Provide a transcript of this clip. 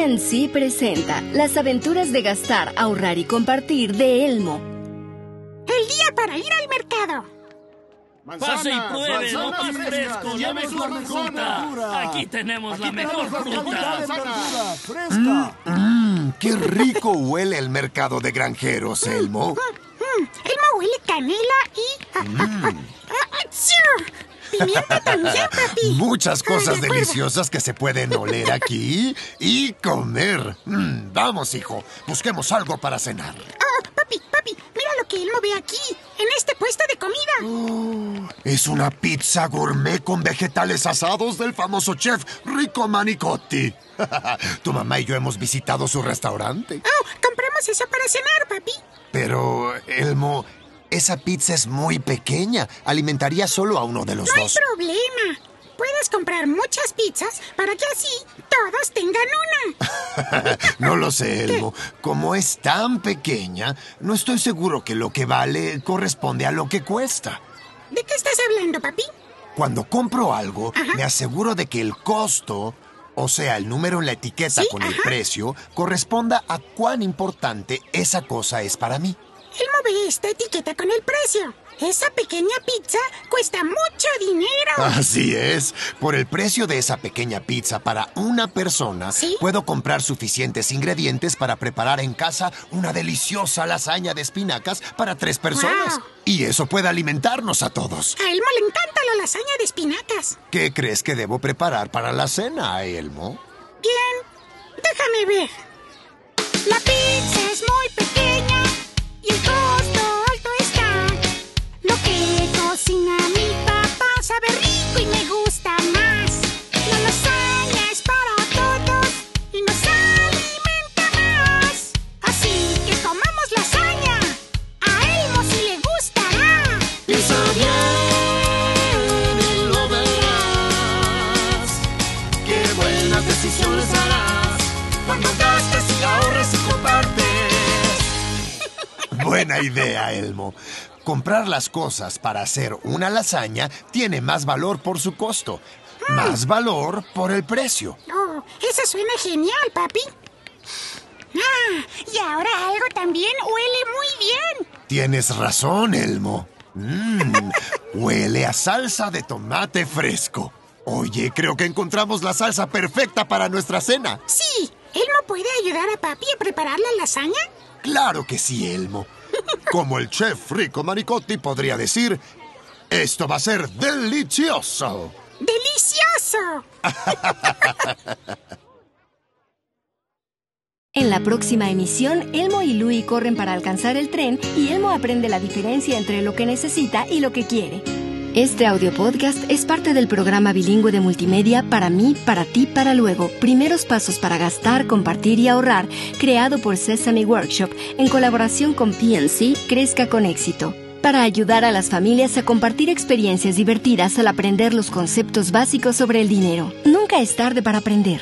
PNC presenta las aventuras de gastar, ahorrar y compartir de Elmo. El día para ir al mercado. Pase y pruebe lo más fresco, la mejor fruta. Aquí tenemos la mejor fruta. ¡Mmm! Mm, ¡Qué rico huele el mercado de granjeros, Elmo! Mm, Elmo huele canela y... Mm. Pimienta también, papi. Muchas cosas deliciosas que se pueden oler aquí y comer. vamos, hijo. Busquemos algo para cenar. Oh, papi, papi, mira lo que Elmo ve aquí, en este puesto de comida. Oh, es una pizza gourmet con vegetales asados del famoso chef Rico Manicotti. tu mamá y yo hemos visitado su restaurante. Oh, compramos eso para cenar, papi. Pero, Elmo, esa pizza es muy pequeña. Alimentaría solo a uno de los dos. No hay problema. Puedes comprar muchas pizzas para que así todos tengan una. no lo sé, Elmo. Como es tan pequeña, no estoy seguro que lo que vale corresponde a lo que cuesta. ¿De qué estás hablando, papi? Cuando compro algo, me aseguro de que el costo, o sea, el número en la etiqueta con el precio, corresponda a cuán importante esa cosa es para mí. Elmo ve esta etiqueta con el precio. Esa pequeña pizza cuesta mucho dinero. Así es. Por el precio de esa pequeña pizza para una persona, puedo comprar suficientes ingredientes para preparar en casa una deliciosa lasaña de espinacas para tres personas. Y eso puede alimentarnos a todos. A Elmo le encanta la lasaña de espinacas. ¿Qué crees que debo preparar para la cena, Elmo? Bien, déjame ver. La pizza es muy pequeña decisiones harás cuando gastes y ahorres y compartes. Buena idea, Elmo. Comprar las cosas para hacer una lasaña tiene más valor por su costo, más valor por el precio. Oh, eso suena genial, papi. Ah, y ahora algo también huele muy bien. Tienes razón, Elmo. Mmm, huele a salsa de tomate fresco. Oye, creo que encontramos la salsa perfecta para nuestra cena. Sí, ¿Elmo puede ayudar a papi a preparar la lasaña? Claro que sí, Elmo. Como el chef Rico Manicotti podría decir, esto va a ser delicioso. ¡Delicioso! En la próxima emisión, Elmo y Louie corren para alcanzar el tren y Elmo aprende la diferencia entre lo que necesita y lo que quiere. Este audio podcast es parte del programa bilingüe de multimedia Para mí, para ti, para luego. Primeros pasos para gastar, compartir y ahorrar, creado por Sesame Workshop en colaboración con PNC Crezca con éxito. Para ayudar a las familias a compartir experiencias divertidas al aprender los conceptos básicos sobre el dinero. Nunca es tarde para aprender.